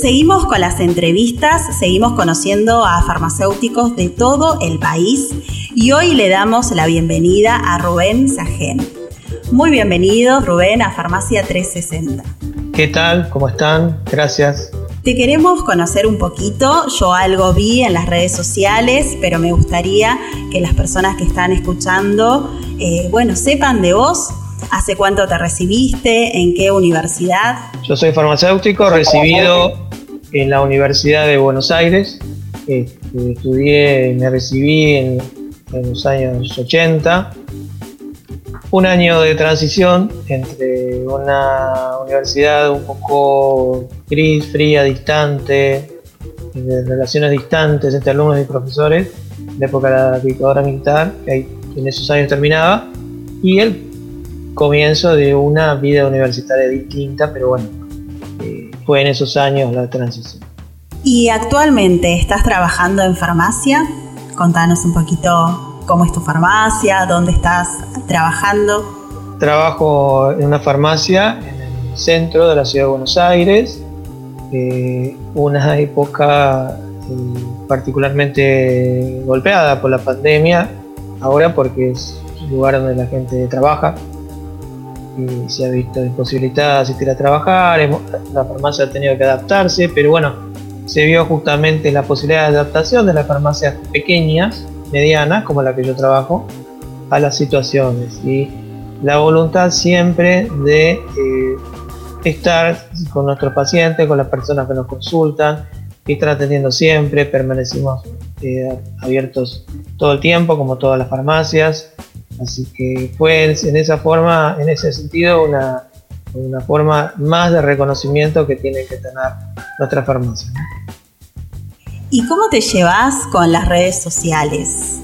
Seguimos con las entrevistas, seguimos conociendo a farmacéuticos de todo el país y hoy le damos la bienvenida a Rubén Sajén. Muy bienvenido Rubén a Farmacia 360. ¿Qué tal? ¿Cómo están? Gracias. Te queremos conocer un poquito, yo algo vi en las redes sociales, pero me gustaría que las personas que están escuchando, eh, bueno, sepan de vos, hace cuánto te recibiste, en qué universidad. Yo soy farmacéutico, recibido en la Universidad de Buenos Aires. Este, estudié, me recibí en, los años 80. Un año de transición entre una universidad un poco gris, fría, distante, de relaciones distantes entre alumnos y profesores, de época de la dictadura militar, que en esos años terminaba, y el comienzo de una vida universitaria distinta, pero bueno, fue en esos años la transición. ¿Y actualmente estás trabajando en farmacia? Contanos un poquito cómo es tu farmacia, dónde estás trabajando. Trabajo en una farmacia en el centro de la ciudad de Buenos Aires, eh, una época eh, particularmente golpeada por la pandemia, ahora porque es un lugar donde la gente trabaja, se ha visto imposibilitada asistir a trabajar, la farmacia ha tenido que adaptarse, pero bueno, se vio justamente la posibilidad de adaptación de las farmacias pequeñas, medianas, como la que yo trabajo, a las situaciones y la voluntad siempre de eh, estar con nuestros pacientes, con las personas que nos consultan, y estar atendiendo siempre, permanecimos eh, abiertos todo el tiempo, como todas las farmacias, Así que fue en esa forma, en ese sentido, una, forma más de reconocimiento que tiene que tener nuestra farmacia. ¿Y cómo te llevas con las redes sociales?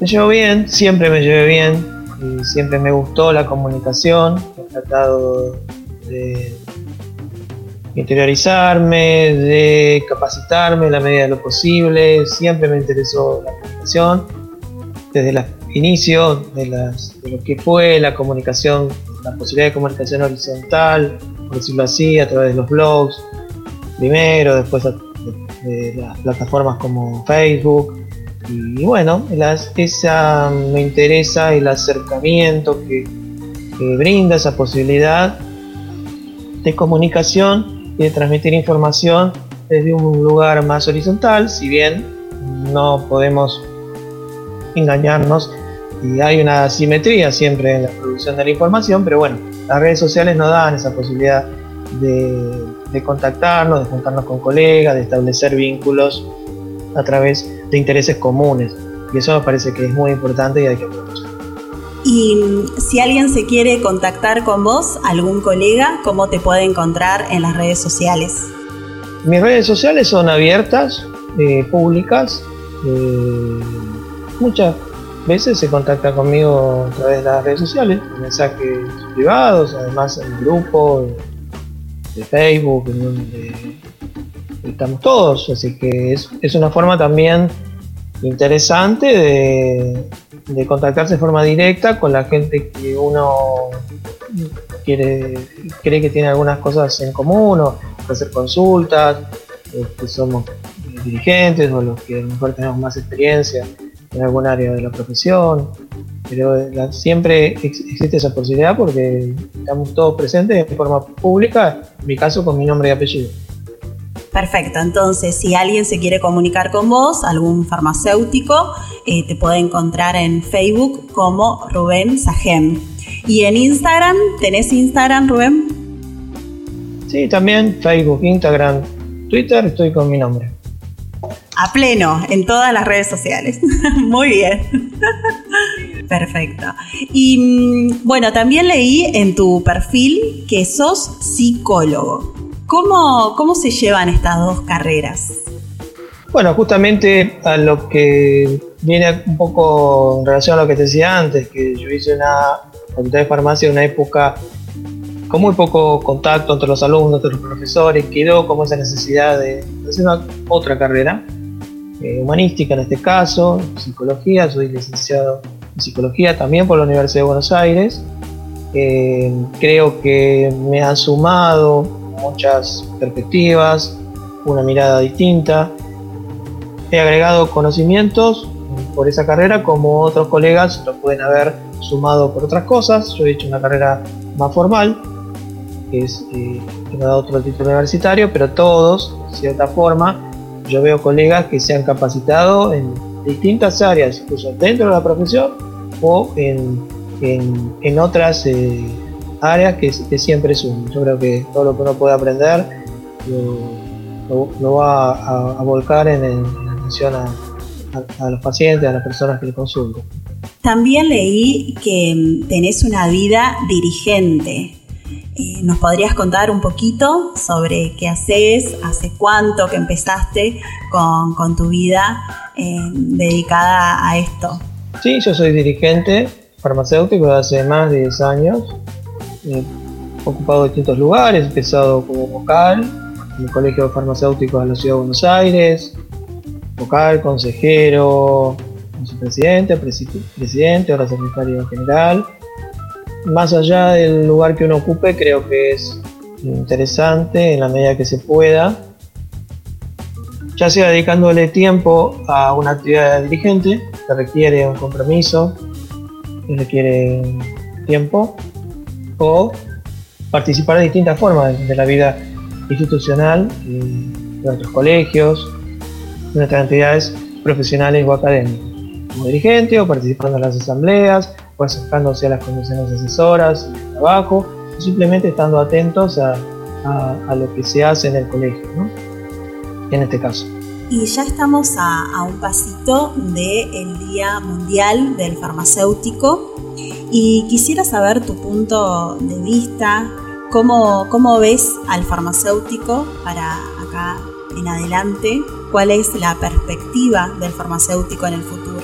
Me llevo bien, siempre me llevé bien, y siempre me gustó la comunicación, he tratado de interiorizarme, de capacitarme en la medida de lo posible, siempre me interesó la comunicación, desde la inicio de, lo que fue la comunicación, la posibilidad de comunicación horizontal, por decirlo así, a través de los blogs, primero, después de, las plataformas como Facebook. Y bueno, esa me interesa el acercamiento que brinda esa posibilidad de comunicación y de transmitir información desde un lugar más horizontal, si bien no podemos engañarnos y hay una simetría siempre en la producción de la información, pero bueno, las redes sociales nos dan esa posibilidad de, contactarnos, de juntarnos con colegas, de establecer vínculos a través de intereses comunes. Y eso me parece que es muy importante y hay que aprovechar. Y si alguien se quiere contactar con vos, algún colega, ¿cómo te puede encontrar en las redes sociales? Mis redes sociales son abiertas, eh, públicas. Eh, muchas veces se contacta conmigo a través de las redes sociales, mensajes privados, además en el grupo de Facebook, en donde estamos todos, así que es, una forma también interesante de, de, contactarse de forma directa con la gente que uno quiere, cree que tiene algunas cosas en común o hacer consultas, que somos dirigentes o los que a lo mejor tenemos más experiencia en algún área de la profesión, pero siempre existe esa posibilidad porque estamos todos presentes en forma pública, en mi caso con mi nombre y apellido. Perfecto, entonces si alguien se quiere comunicar con vos, algún farmacéutico, eh, te puede encontrar en Facebook como Rubén Sajem. ¿Y en Instagram? ¿Tenés Instagram, Rubén? Sí, también Facebook, Instagram, Twitter, estoy con mi nombre a pleno en todas las redes sociales. Muy bien. Perfecto. Y mm, bueno, también leí en tu perfil que sos psicólogo. ¿Cómo, cómo se llevan estas dos carreras? Bueno, justamente a lo que viene un poco en relación a lo que te decía antes, que yo hice una facultad de farmacia en una época con muy poco contacto entre los alumnos, entre los profesores, quedó como esa necesidad de hacer una, otra carrera eh, humanística en este caso, psicología, soy licenciado en psicología también por la Universidad de Buenos Aires Eh, creo que me han sumado muchas perspectivas, una mirada distinta. He agregado conocimientos por esa carrera como otros colegas lo pueden haber sumado por otras cosas. Yo he hecho una carrera más formal, que es eh, me ha dado otro título universitario, pero todos, de cierta forma, yo veo colegas que se han capacitado en distintas áreas, incluso dentro de la profesión o en, en, otras eh, áreas que, siempre suman. Yo creo que todo lo que uno puede aprender lo, va a, volcar en, la atención a, a, los pacientes, a las personas que le consultan. También leí que tenés una vida dirigente. Eh, ¿Nos podrías contar un poquito sobre qué haces, hace cuánto que empezaste con, tu vida eh, dedicada a esto? Sí, yo soy dirigente farmacéutico de hace más de 10 años. He ocupado distintos lugares, he empezado como vocal en el Colegio Farmacéutico de la Ciudad de Buenos Aires, vocal, consejero, vicepresidente, presidente, ahora secretario general más allá del lugar que uno ocupe, creo que es interesante en la medida que se pueda, ya sea dedicándole tiempo a una actividad dirigente que requiere un compromiso, que requiere tiempo, o participar de distintas formas de la vida institucional, de otros colegios, de otras entidades profesionales o académicas, como dirigente o participando en las asambleas, acercándose a las comisiones asesoras de trabajo, simplemente estando atentos a, lo que se hace en el colegio, ¿no? en este caso. Y ya estamos a, un pasito del Día Mundial del Farmacéutico y quisiera saber tu punto de vista, cómo, cómo ves al farmacéutico para acá en adelante, cuál es la perspectiva del farmacéutico en el futuro.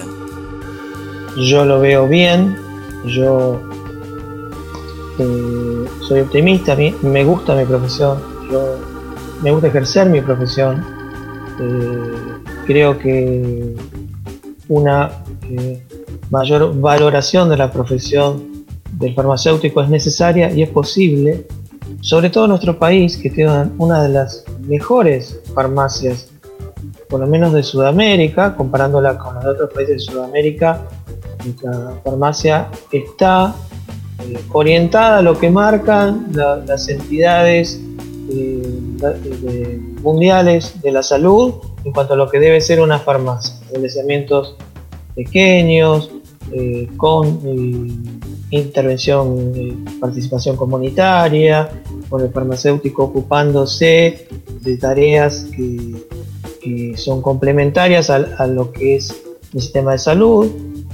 Yo lo veo bien, yo eh, soy optimista, me gusta mi profesión, yo, me gusta ejercer mi profesión. Eh, creo que una eh, mayor valoración de la profesión del farmacéutico es necesaria y es posible, sobre todo en nuestro país, que tiene una de las mejores farmacias, por lo menos de Sudamérica, comparándola con los otros países de Sudamérica, nuestra farmacia está eh, orientada a lo que marcan las entidades eh, mundiales de la salud en cuanto a lo que debe ser una farmacia. Establecimientos pequeños, eh, con intervención, participación comunitaria, con el farmacéutico ocupándose de tareas que, son complementarias a lo que es el sistema de salud,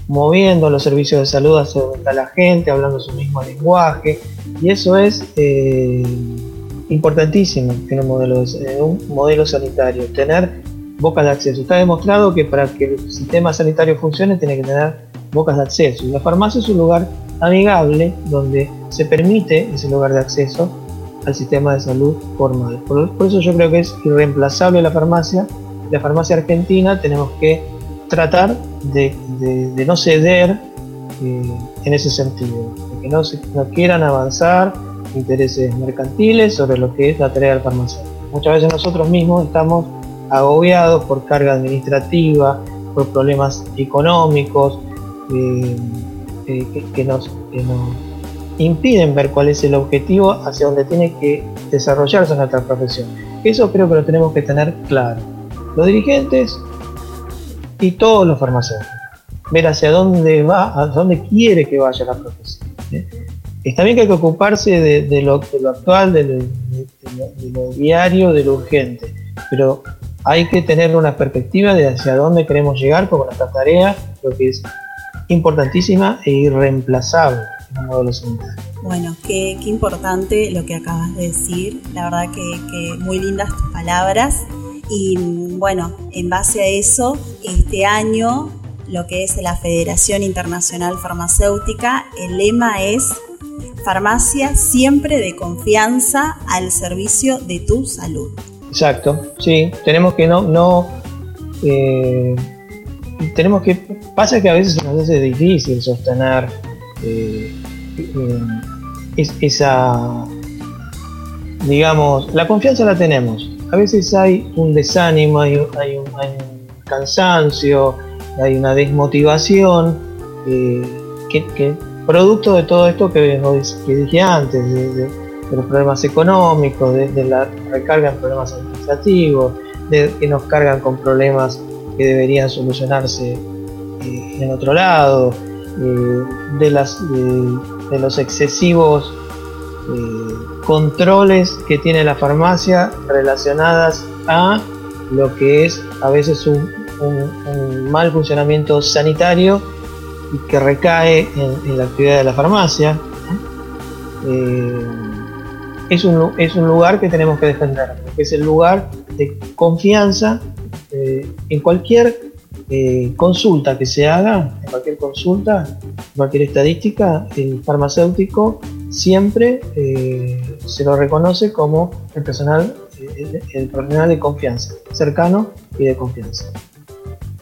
moviendo los servicios de salud hacia donde está la gente, hablando su mismo lenguaje, y eso es eh, importantísimo en un, modelo, un modelo sanitario, tener bocas de acceso. Está demostrado que para que el sistema sanitario funcione tiene que tener bocas de acceso. La farmacia es un lugar amigable donde se permite ese lugar de acceso al sistema de salud formal. Por, por eso yo creo que es irreemplazable la farmacia. La farmacia argentina tenemos que tratar de, no ceder eh, en ese sentido, de que no, no quieran avanzar intereses mercantiles sobre lo que es la tarea del farmacéutico. Muchas veces nosotros mismos estamos agobiados por carga administrativa, por problemas económicos eh, eh, que, nos, que, nos, impiden ver cuál es el objetivo hacia donde tiene que desarrollarse nuestra profesión. Eso creo que lo tenemos que tener claro. Los dirigentes y todos los farmacéuticos. Ver hacia dónde va, a dónde quiere que vaya la profesión. ¿eh? Está bien que hay que ocuparse de, lo, actual, de lo, diario, de lo urgente, pero hay que tener una perspectiva de hacia dónde queremos llegar con nuestra tarea, lo que es importantísima e irreemplazable en un modelo sanitario. Bueno, qué, importante lo que acabas de decir. La verdad que, que muy lindas tus palabras. Y bueno, en base a eso, este año lo que es la Federación Internacional Farmacéutica, el lema es farmacia siempre de confianza al servicio de tu salud. Exacto, sí, tenemos que no, no eh, tenemos que, pasa que a veces nos hace difícil sostener eh, esa, digamos, la confianza la tenemos. A veces hay un desánimo, hay, un, cansancio, hay una desmotivación eh, que, producto de todo esto que, dije antes, de, los problemas económicos, de, la recarga en problemas administrativos, de que nos cargan con problemas que deberían solucionarse eh, en otro lado, eh, de, de los excesivos eh, controles que tiene la farmacia relacionadas a lo que es a veces un, mal funcionamiento sanitario y que recae en, la actividad de la farmacia. Eh, es, un, es un lugar que tenemos que defender, es el lugar de confianza eh, en cualquier consulta que se haga, en cualquier consulta, en cualquier estadística, el farmacéutico siempre eh, se lo reconoce como el personal, eh, el, profesional de confianza, cercano y de confianza.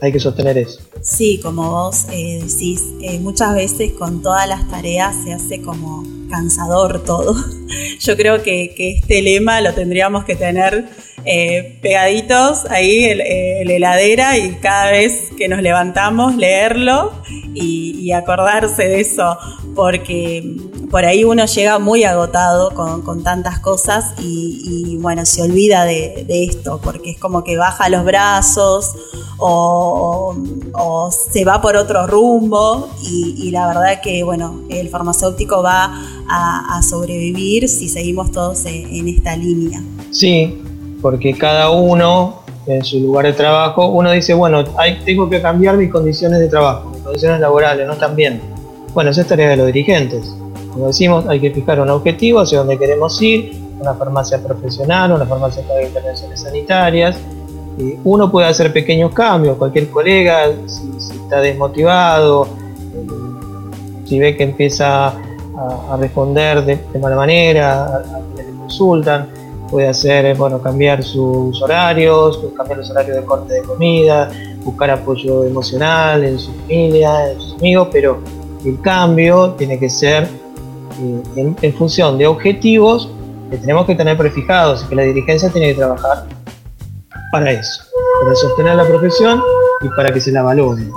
Hay que sostener eso. Sí, como vos eh, decís, muchas veces con todas las tareas se hace como cansador todo. Yo creo que, este lema lo tendríamos que tener pegaditos ahí en, la heladera y cada vez que nos levantamos leerlo y acordarse de eso, porque por ahí uno llega muy agotado con, tantas cosas y, bueno, se olvida de, esto, porque es como que baja los brazos o, se va por otro rumbo y, la verdad que bueno, el farmacéutico va a, sobrevivir si seguimos todos en, esta línea. Sí, porque cada uno en su lugar de trabajo, uno dice, bueno, tengo que cambiar mis condiciones de trabajo, mis condiciones laborales, no están bien. Bueno, esa es tarea de los dirigentes como decimos, hay que fijar un objetivo hacia dónde queremos ir, una farmacia profesional, una farmacia para intervenciones sanitarias. uno puede hacer pequeños cambios, cualquier colega, si, está desmotivado, eh, si ve que empieza a, responder de, mala manera, a, que le consultan, puede hacer, bueno, cambiar sus horarios, cambiar los horarios de corte de comida, buscar apoyo emocional en su familia, en sus amigos, pero el cambio tiene que ser en, función de objetivos que tenemos que tener prefijados y que la dirigencia tiene que trabajar para eso, para sostener la profesión y para que se la valore.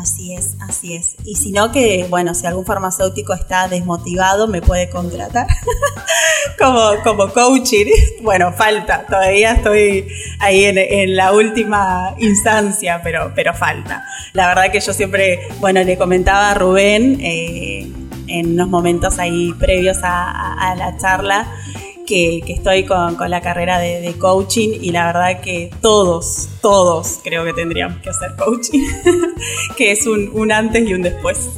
Así es, así es. Y si no, que, bueno, si algún farmacéutico está desmotivado, me puede contratar como, como coaching. Bueno, falta, todavía estoy ahí en, la última instancia, pero, pero falta. La verdad que yo siempre, bueno, le comentaba a Rubén, eh, en unos momentos ahí previos a, la charla que, estoy con, la carrera de, coaching y la verdad que todos, todos creo que tendríamos que hacer coaching, que es un, antes y un después.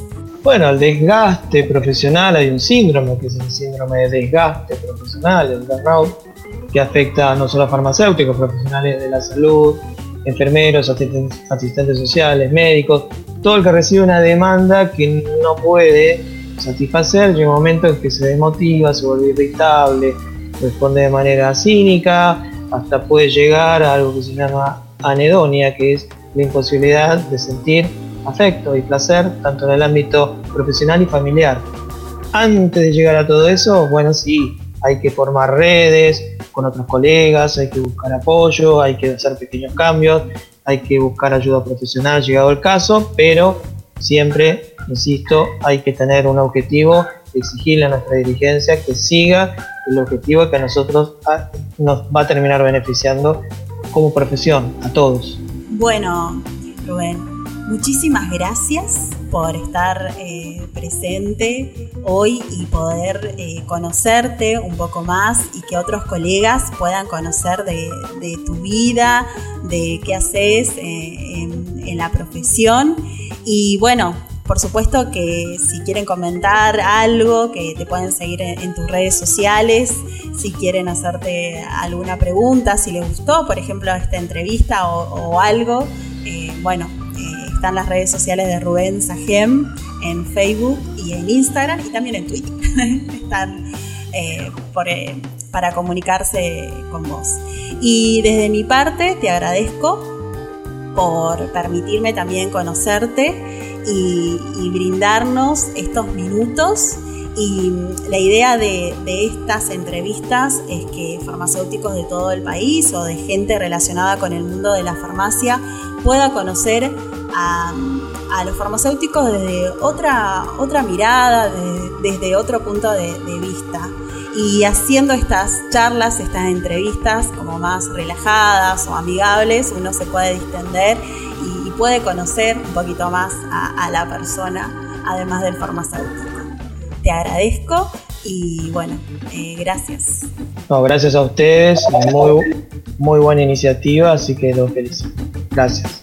Bueno, el desgaste profesional, hay un síndrome que es el síndrome de desgaste profesional, el burnout, que afecta no solo a farmacéuticos, profesionales de la salud, enfermeros, asistentes sociales, médicos, todo el que recibe una demanda que no puede satisfacer, llega un momento en que se desmotiva, se vuelve irritable, responde de manera cínica, hasta puede llegar a algo que se llama anedonia, que es la imposibilidad de sentir afecto y placer tanto en el ámbito profesional y familiar. Antes de llegar a todo eso, bueno, sí, hay que formar redes con otros colegas, hay que buscar apoyo, hay que hacer pequeños cambios, hay que buscar ayuda profesional llegado el caso, pero siempre, insisto, hay que tener un objetivo, exigirle a nuestra dirigencia que siga el objetivo que a nosotros ah, nos va a terminar beneficiando como profesión, a todos. Bueno, Rubén, muchísimas gracias por estar eh, presente hoy y poder eh, conocerte un poco más y que otros colegas puedan conocer de, tu vida, de qué haces eh, en la profesión. Y bueno, por supuesto que si quieren comentar algo, que te pueden seguir en, tus redes sociales, si quieren hacerte alguna pregunta, si les gustó, por ejemplo, esta entrevista o, algo, bueno, están las redes sociales de Rubén Sajem en Facebook y en Instagram y también en Twitter. están eh, para comunicarse con vos. Y desde mi parte te agradezco por permitirme también conocerte y, brindarnos estos minutos Y la idea de, estas entrevistas es que farmacéuticos de todo el país o de gente relacionada con el mundo de la farmacia pueda conocer a, los farmacéuticos desde otra, otra mirada, desde otro punto de, vista. Y haciendo estas charlas, estas entrevistas como más relajadas o amigables, uno se puede distender y, puede conocer un poquito más a la persona, además del farmacéutico te agradezco y bueno, eh, gracias. Gracias a ustedes, muy, muy buena iniciativa, así que los felicito. Gracias.